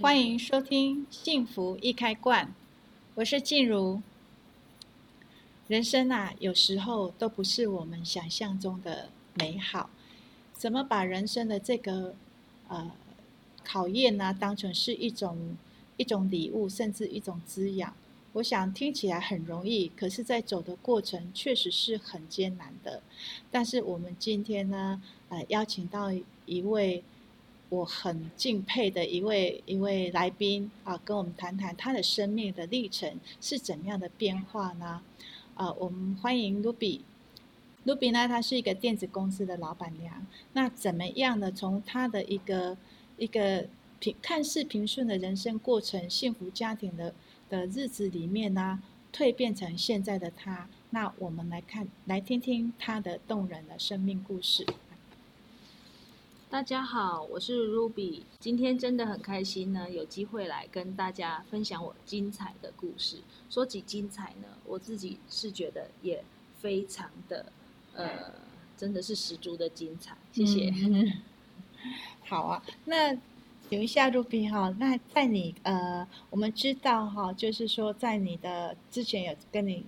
欢迎收听《幸福易开罐》，我是静茹。人生啊，有时候都不是我们想象中的美好。怎么把人生的这个呃考验呢、啊，当成是一种一种礼物，甚至一种滋养？我想听起来很容易，可是，在走的过程确实是很艰难的。但是我们今天呢，呃，邀请到一位我很敬佩的一位一位来宾啊，跟我们谈谈他的生命的历程是怎样的变化呢？啊，我们欢迎 Ruby。Ruby 呢，她是一个电子公司的老板娘。那怎么样呢？从她的一个一个平看似平顺的人生过程，幸福家庭的。的日子里面呢，蜕变成现在的他。那我们来看，来听听他的动人的生命故事。大家好，我是 Ruby，今天真的很开心呢，有机会来跟大家分享我精彩的故事。说起精彩呢，我自己是觉得也非常的，呃，真的是十足的精彩。谢谢。好啊，那。等一下，Ruby 哈，那在你呃，我们知道哈，就是说在你的之前有跟你。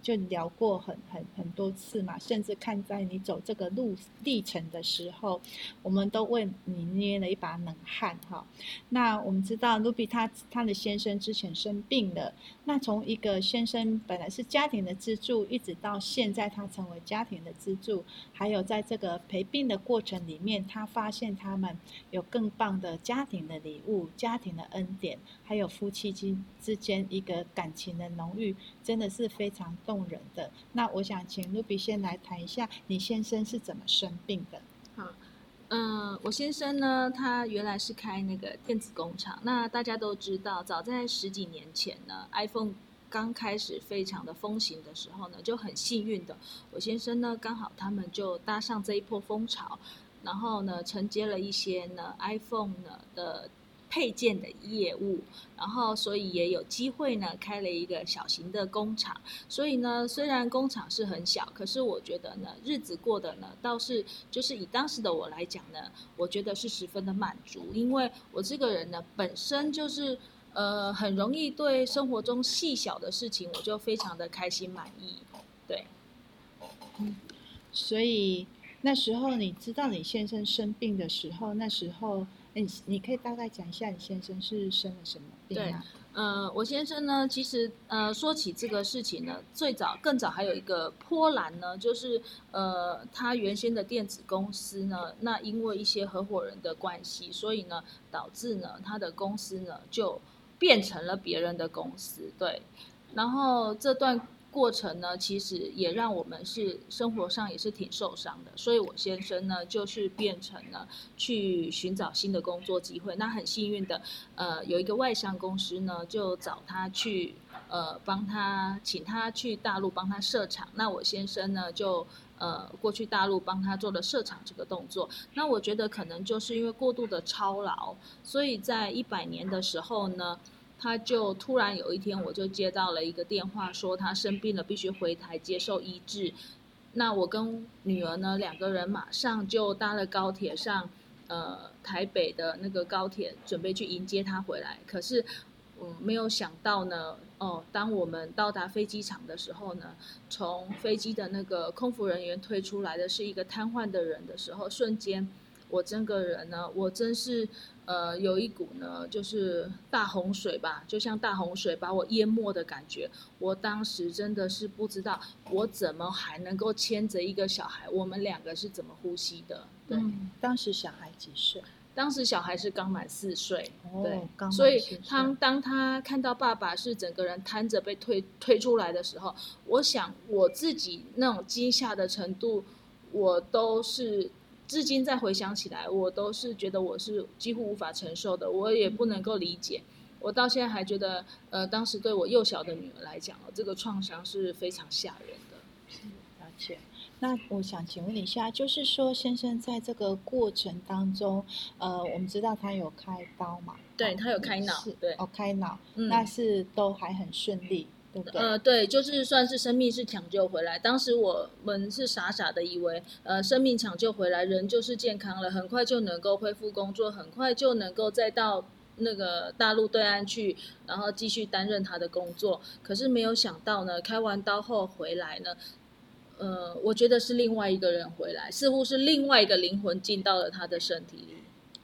就聊过很很很多次嘛，甚至看在你走这个路历程的时候，我们都为你捏了一把冷汗哈。那我们知道 Ruby 他他的先生之前生病了，那从一个先生本来是家庭的支柱，一直到现在他成为家庭的支柱，还有在这个陪病的过程里面，他发现他们有更棒的家庭的礼物、家庭的恩典，还有夫妻之之间一个感情的浓郁，真的是非常动人的。那我想请 Ruby 先来谈一下，你先生是怎么生病的？好，嗯、我先生呢，他原来是开那个电子工厂。那大家都知道，早在十几年前呢，iPhone 刚开始非常的风行的时候呢，就很幸运的，我先生呢刚好他们就搭上这一波风潮，然后呢承接了一些呢 iPhone 呢的。配件的业务，然后所以也有机会呢，开了一个小型的工厂。所以呢，虽然工厂是很小，可是我觉得呢，日子过得呢，倒是就是以当时的我来讲呢，我觉得是十分的满足，因为我这个人呢，本身就是呃，很容易对生活中细小的事情，我就非常的开心满意。对，嗯，所以那时候你知道你先生生病的时候，那时候。你你可以大概讲一下你先生是生了什么病啊？对，呃，我先生呢，其实呃，说起这个事情呢，最早更早还有一个波澜呢，就是呃，他原先的电子公司呢，那因为一些合伙人的关系，所以呢，导致呢，他的公司呢就变成了别人的公司，对，然后这段。过程呢，其实也让我们是生活上也是挺受伤的，所以我先生呢，就是变成了去寻找新的工作机会。那很幸运的，呃，有一个外商公司呢，就找他去，呃，帮他请他去大陆帮他设厂。那我先生呢，就呃过去大陆帮他做了设厂这个动作。那我觉得可能就是因为过度的操劳，所以在一百年的时候呢。他就突然有一天，我就接到了一个电话，说他生病了，必须回台接受医治。那我跟女儿呢，两个人马上就搭了高铁上，呃，台北的那个高铁，准备去迎接他回来。可是，嗯，没有想到呢，哦，当我们到达飞机场的时候呢，从飞机的那个空服人员推出来的是一个瘫痪的人的时候，瞬间，我整个人呢，我真是。呃，有一股呢，就是大洪水吧，就像大洪水把我淹没的感觉。我当时真的是不知道，我怎么还能够牵着一个小孩，我们两个是怎么呼吸的？对，嗯、当时小孩几岁？当时小孩是刚满四岁。哦、对。所以他当他看到爸爸是整个人瘫着被推推出来的时候，我想我自己那种惊吓的程度，我都是。至今再回想起来，我都是觉得我是几乎无法承受的，我也不能够理解。我到现在还觉得，呃，当时对我幼小的女儿来讲，这个创伤是非常吓人的。而且，那我想请问一下，就是说，先生在这个过程当中，呃，我们知道他有开刀嘛？对，他有开脑，对，哦，开脑，嗯，那是都还很顺利。呃，对，就是算是生命是抢救回来。当时我们是傻傻的以为，呃，生命抢救回来，人就是健康了，很快就能够恢复工作，很快就能够再到那个大陆对岸去，然后继续担任他的工作。可是没有想到呢，开完刀后回来呢，呃，我觉得是另外一个人回来，似乎是另外一个灵魂进到了他的身体里。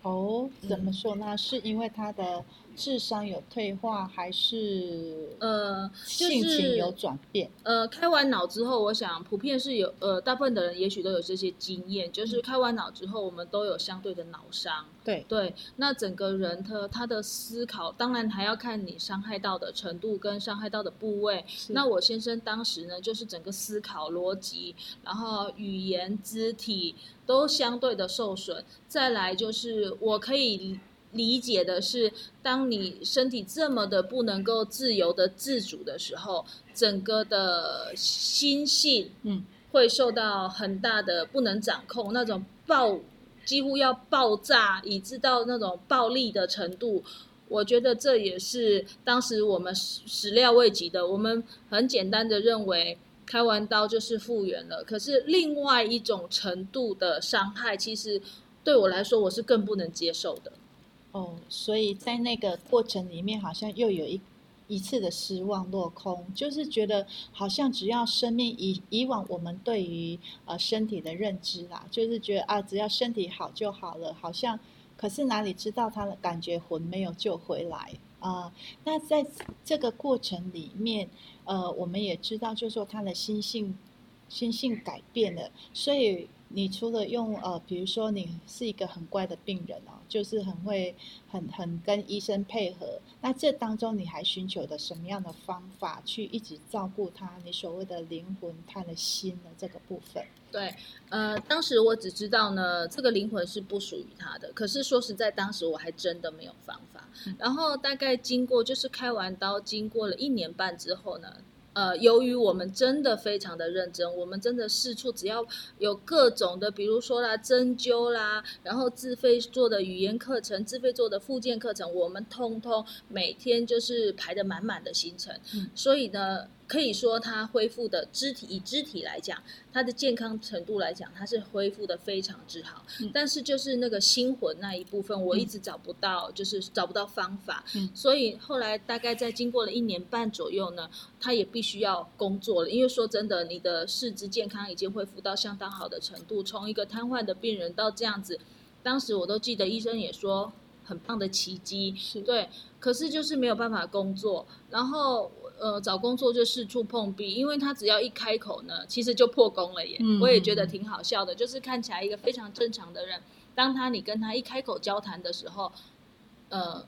哦，怎么说呢？嗯、是因为他的智商有退化，还是呃性情有转变？呃，开完脑之后，我想普遍是有呃，大部分的人也许都有这些经验，就是开完脑之后，我们都有相对的脑伤。对对，那整个人他他的思考，当然还要看你伤害到的程度跟伤害到的部位。那我先生当时呢，就是整个思考逻辑，然后语言、肢体。都相对的受损。再来就是，我可以理解的是，当你身体这么的不能够自由的自主的时候，整个的心性，嗯，会受到很大的不能掌控，那种爆几乎要爆炸，以致到那种暴力的程度。我觉得这也是当时我们始料未及的。我们很简单的认为。开完刀就是复原了，可是另外一种程度的伤害，其实对我来说我是更不能接受的。哦，所以在那个过程里面，好像又有一一次的失望落空，就是觉得好像只要生命以以往我们对于呃身体的认知啦，就是觉得啊只要身体好就好了，好像可是哪里知道他的感觉魂没有救回来。啊、那在这个过程里面，呃，我们也知道，就是说他的心性，心性改变了，所以你除了用呃，比如说你是一个很乖的病人哦，就是很会很很跟医生配合，那这当中你还寻求的什么样的方法去一直照顾他？你所谓的灵魂，他的心的这个部分。对，呃，当时我只知道呢，这个灵魂是不属于他的。可是说实在，当时我还真的没有方法。然后大概经过，就是开完刀，经过了一年半之后呢。呃，由于我们真的非常的认真，我们真的四处只要有各种的，比如说啦，针灸啦，然后自费做的语言课程，自费做的复健课程，我们通通每天就是排的满满的行程。嗯，所以呢。可以说，他恢复的肢体，以肢体来讲，他的健康程度来讲，他是恢复的非常之好。嗯。但是就是那个心魂那一部分，我一直找不到，嗯，就是找不到方法。嗯。所以后来大概在经过了一年半左右呢，他也必须要工作了。因为说真的，你的四肢健康已经恢复到相当好的程度，从一个瘫痪的病人到这样子，当时我都记得医生也说很棒的奇迹。是。对。可是就是没有办法工作，然后。呃，找工作就四处碰壁，因为他只要一开口呢，其实就破功了耶。嗯、我也觉得挺好笑的，就是看起来一个非常正常的人，当他你跟他一开口交谈的时候，呃，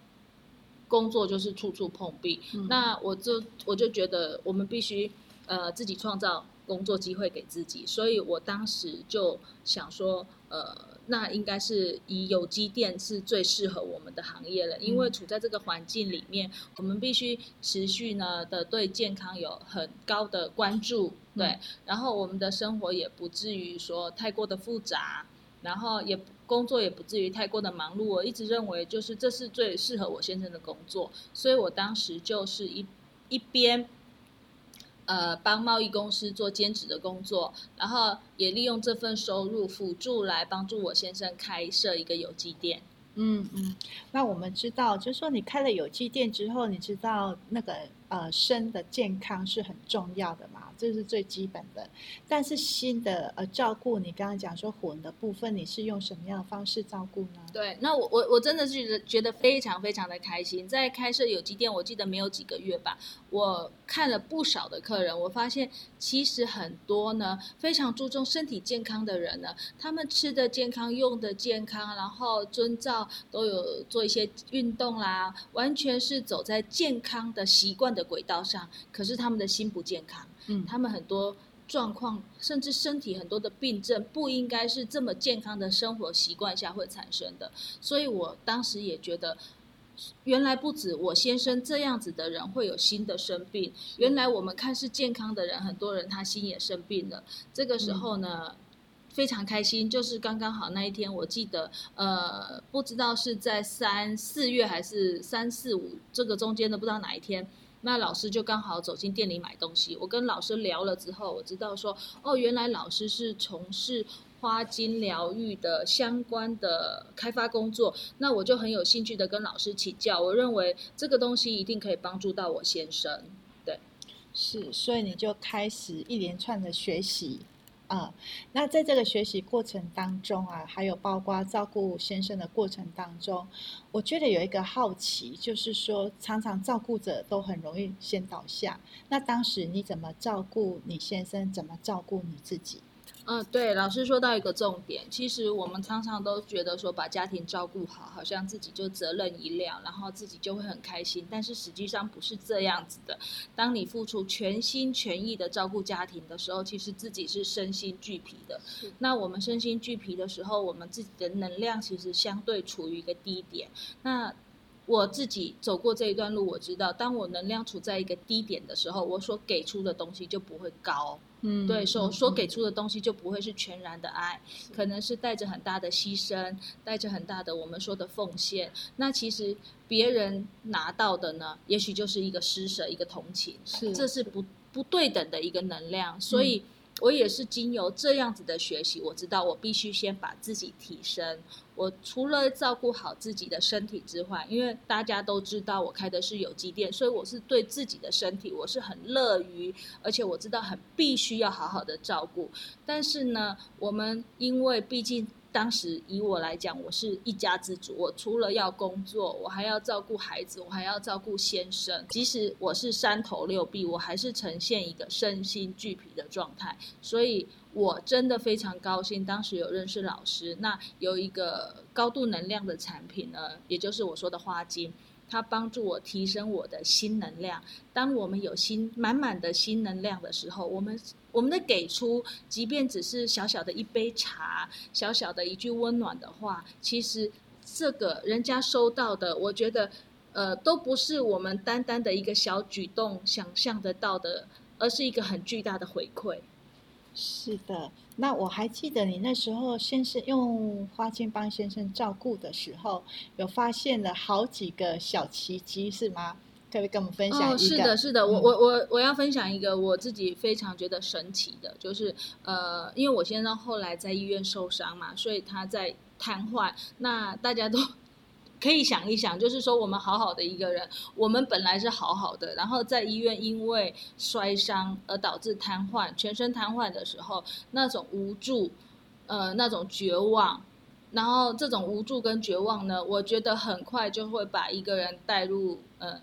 工作就是处处碰壁。嗯、那我就我就觉得我们必须呃自己创造工作机会给自己，所以我当时就想说，呃。那应该是以有机电是最适合我们的行业了，因为处在这个环境里面，我们必须持续呢的对健康有很高的关注，对，然后我们的生活也不至于说太过的复杂，然后也工作也不至于太过的忙碌。我一直认为就是这是最适合我先生的工作，所以我当时就是一一边。呃，帮贸易公司做兼职的工作，然后也利用这份收入辅助来帮助我先生开设一个有机店。嗯嗯，那我们知道，就是说你开了有机店之后，你知道那个呃身的健康是很重要的嘛，这是最基本的。但是心的呃照顾，你刚刚讲说魂的部分，你是用什么样的方式照顾呢？对，那我我我真的是觉得觉得非常非常的开心，在开设有机店，我记得没有几个月吧，我看了不少的客人，我发现其实很多呢非常注重身体健康的人呢，他们吃的健康，用的健康，然后遵照。都有做一些运动啦，完全是走在健康的习惯的轨道上。可是他们的心不健康，嗯，他们很多状况，甚至身体很多的病症，不应该是这么健康的生活习惯下会产生的。所以我当时也觉得，原来不止我先生这样子的人会有新的生病，原来我们看似健康的人，很多人他心也生病了。这个时候呢，嗯非常开心，就是刚刚好那一天，我记得，呃，不知道是在三四月还是三四五这个中间的，不知道哪一天，那老师就刚好走进店里买东西。我跟老师聊了之后，我知道说，哦，原来老师是从事。花精疗愈的相关的开发工作，那我就很有兴趣的跟老师请教。我认为这个东西一定可以帮助到我先生。对，是，所以你就开始一连串的学习。啊、嗯，那在这个学习过程当中啊，还有包括照顾先生的过程当中，我觉得有一个好奇，就是说常常照顾者都很容易先倒下。那当时你怎么照顾你先生？怎么照顾你自己？嗯，对，老师说到一个重点，其实我们常常都觉得说把家庭照顾好，好像自己就责任一了，然后自己就会很开心。但是实际上不是这样子的。当你付出全心全意的照顾家庭的时候，其实自己是身心俱疲的。那我们身心俱疲的时候，我们自己的能量其实相对处于一个低点。那我自己走过这一段路，我知道，当我能量处在一个低点的时候，我所给出的东西就不会高。嗯，对，所所给出的东西就不会是全然的爱，可能是带着很大的牺牲，带着很大的我们说的奉献。那其实别人拿到的呢，也许就是一个施舍，一个同情，是，这是不不对等的一个能量，所以。嗯我也是经由这样子的学习，我知道我必须先把自己提升。我除了照顾好自己的身体之外，因为大家都知道我开的是有机店，所以我是对自己的身体我是很乐于，而且我知道很必须要好好的照顾。但是呢，我们因为毕竟。当时以我来讲，我是一家之主。我除了要工作，我还要照顾孩子，我还要照顾先生。即使我是三头六臂，我还是呈现一个身心俱疲的状态。所以，我真的非常高兴，当时有认识老师。那有一个高度能量的产品呢，也就是我说的花精。它帮助我提升我的新能量。当我们有新满满的新能量的时候，我们我们的给出，即便只是小小的一杯茶，小小的一句温暖的话，其实这个人家收到的，我觉得，呃，都不是我们单单的一个小举动想象得到的，而是一个很巨大的回馈。是的。那我还记得你那时候先生用花精帮先生照顾的时候，有发现了好几个小奇迹，是吗？可以跟我们分享一个？哦，是的，是的，嗯、我我我我要分享一个我自己非常觉得神奇的，就是呃，因为我先生后来在医院受伤嘛，所以他在瘫痪，那大家都。可以想一想，就是说我们好好的一个人，我们本来是好好的，然后在医院因为摔伤而导致瘫痪，全身瘫痪的时候，那种无助，呃，那种绝望，然后这种无助跟绝望呢，我觉得很快就会把一个人带入，呃，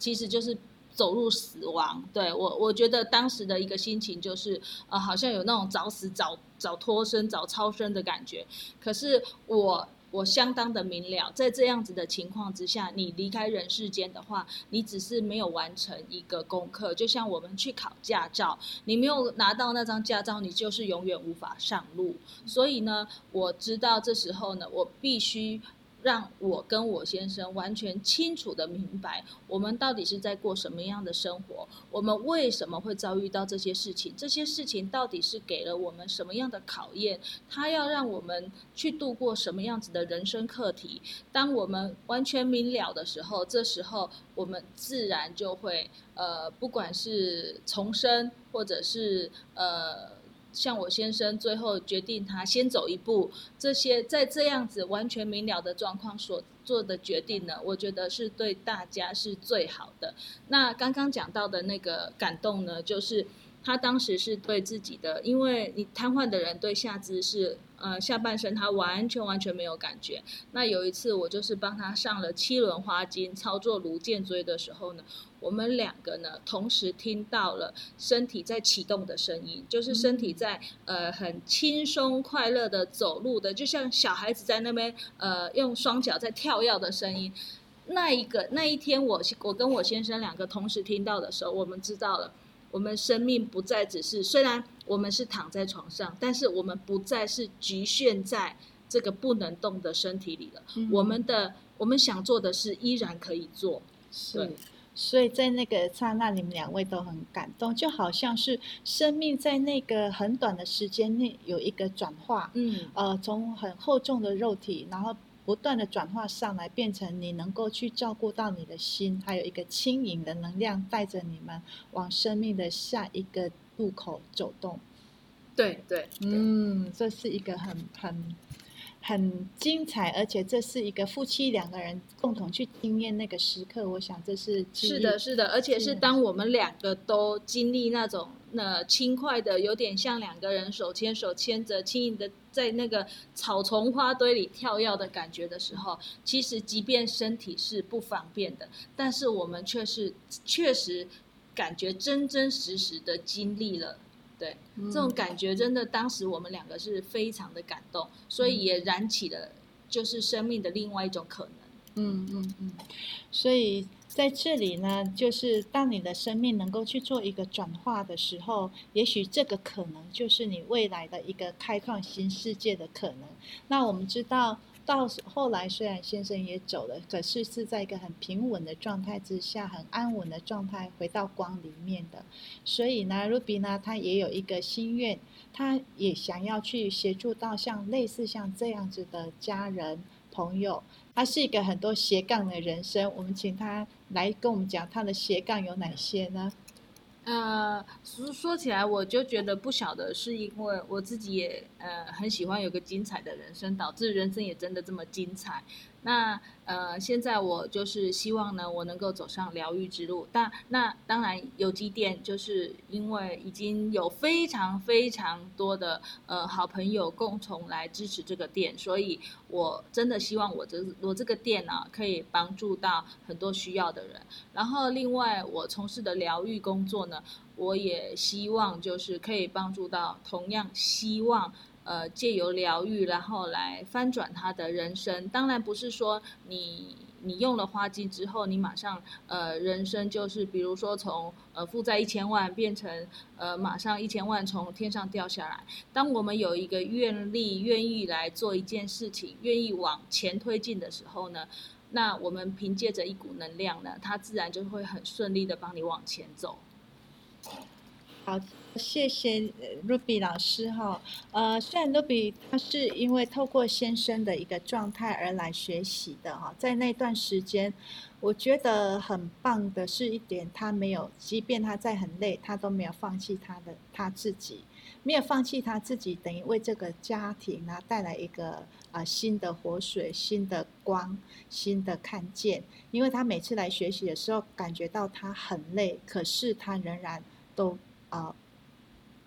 其实就是走入死亡。对，我，我觉得当时的一个心情就是，呃，好像有那种早死早早脱身早超生的感觉。可是我。我相当的明了，在这样子的情况之下，你离开人世间的话，你只是没有完成一个功课。就像我们去考驾照，你没有拿到那张驾照，你就是永远无法上路。所以呢，我知道这时候呢，我必须。让我跟我先生完全清楚的明白，我们到底是在过什么样的生活，我们为什么会遭遇到这些事情，这些事情到底是给了我们什么样的考验，他要让我们去度过什么样子的人生课题。当我们完全明了的时候，这时候我们自然就会，呃，不管是重生，或者是呃。像我先生最后决定他先走一步，这些在这样子完全明了的状况所做的决定呢，我觉得是对大家是最好的。那刚刚讲到的那个感动呢，就是他当时是对自己的，因为你瘫痪的人对下肢是。呃，下半身他完全完全没有感觉。那有一次，我就是帮他上了七轮花精，操作颅荐椎的时候呢，我们两个呢同时听到了身体在启动的声音，就是身体在呃很轻松快乐的走路的，就像小孩子在那边呃用双脚在跳跃的声音。那一个那一天我，我我跟我先生两个同时听到的时候，我们知道了。我们生命不再只是，虽然我们是躺在床上，但是我们不再是局限在这个不能动的身体里了。嗯、我们的我们想做的事依然可以做。是，所以在那个刹那，你们两位都很感动，就好像是生命在那个很短的时间内有一个转化。嗯，呃，从很厚重的肉体，然后。不断的转化上来，变成你能够去照顾到你的心，还有一个轻盈的能量带着你们往生命的下一个路口走动。对对，嗯，这是一个很很很精彩，而且这是一个夫妻两个人共同去经验那个时刻。我想这是是的，是的，而且是当我们两个都经历那种那轻快的，有点像两个人手牵手牵着轻盈的在那个草丛花堆里跳跃的感觉的时候，其实即便身体是不方便的，但是我们却是确实感觉真真实实的经历了。对，这种感觉真的，当时我们两个是非常的感动，所以也燃起了就是生命的另外一种可能。嗯嗯嗯，所以在这里呢，就是当你的生命能够去做一个转化的时候，也许这个可能就是你未来的一个开创新世界的可能。那我们知道。到后来，虽然先生也走了，可是是在一个很平稳的状态之下，很安稳的状态回到光里面的。所以呢，Ruby 呢，他也有一个心愿，他也想要去协助到像类似像这样子的家人朋友。他是一个很多斜杠的人生，我们请他来跟我们讲他的斜杠有哪些呢？呃，说说起来，我就觉得不晓得是因为我自己也呃很喜欢有个精彩的人生，导致人生也真的这么精彩。那呃，现在我就是希望呢，我能够走上疗愈之路。但那当然，有机店就是因为已经有非常非常多的呃好朋友共同来支持这个店，所以我真的希望我这我这个店呢，可以帮助到很多需要的人。然后另外，我从事的疗愈工作呢，我也希望就是可以帮助到同样希望。呃，借由疗愈，然后来翻转他的人生。当然不是说你你用了花精之后，你马上呃人生就是，比如说从呃负债一千万变成呃马上一千万从天上掉下来。当我们有一个愿力，愿意来做一件事情，愿意往前推进的时候呢，那我们凭借着一股能量呢，它自然就会很顺利的帮你往前走。好。谢谢 Ruby 老师哈，呃，虽然 Ruby 他是因为透过先生的一个状态而来学习的哈，在那段时间，我觉得很棒的是一点，他没有，即便他在很累，他都没有放弃他的他自己，没有放弃他自己，等于为这个家庭呢带来一个啊、新的活水、新的光、新的看见。因为他每次来学习的时候，感觉到他很累，可是他仍然都啊。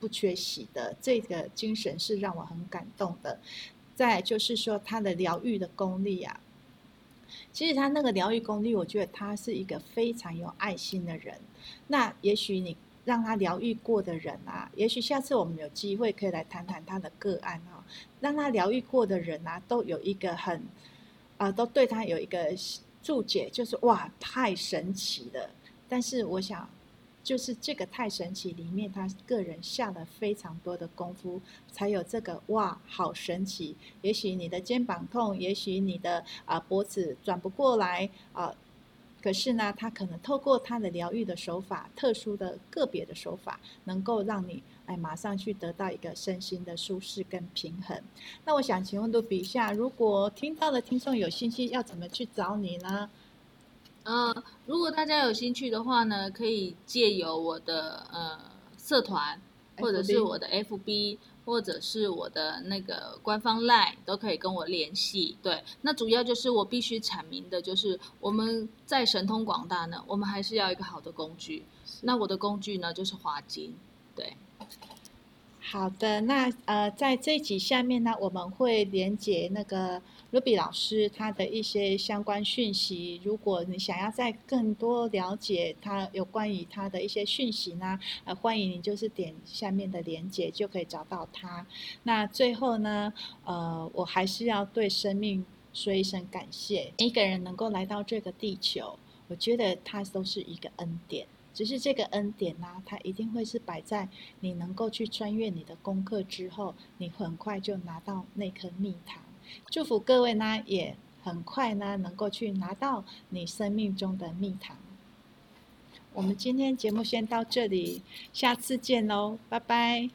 不缺席的这个精神是让我很感动的。再就是说他的疗愈的功力啊，其实他那个疗愈功力，我觉得他是一个非常有爱心的人。那也许你让他疗愈过的人啊，也许下次我们有机会可以来谈谈他的个案啊，让他疗愈过的人啊，都有一个很啊、都对他有一个注解，就是哇，太神奇了。但是我想。就是这个太神奇，里面他个人下了非常多的功夫，才有这个哇，好神奇！也许你的肩膀痛，也许你的啊、脖子转不过来啊、可是呢，他可能透过他的疗愈的手法，特殊的个别的手法，能够让你哎马上去得到一个身心的舒适跟平衡。那我想请问度比一下，如果听到的听众有兴趣，要怎么去找你呢？呃，如果大家有兴趣的话呢，可以借由我的呃社团，或者是我的 FB，或者是我的那个官方 LINE，都可以跟我联系。对，那主要就是我必须阐明的，就是我们在神通广大呢，我们还是要一个好的工具。那我的工具呢，就是花精。对，好的，那呃，在这集下面呢，我们会连接那个。Ruby 老师他的一些相关讯息，如果你想要再更多了解他有关于他的一些讯息呢，呃，欢迎你就是点下面的链接就可以找到他。那最后呢，呃，我还是要对生命说一声感谢。一个人能够来到这个地球，我觉得他都是一个恩典。只是这个恩典呢，它一定会是摆在你能够去穿越你的功课之后，你很快就拿到那颗蜜糖。祝福各位呢，也很快呢，能够去拿到你生命中的蜜糖。我们今天节目先到这里，下次见喽，拜拜。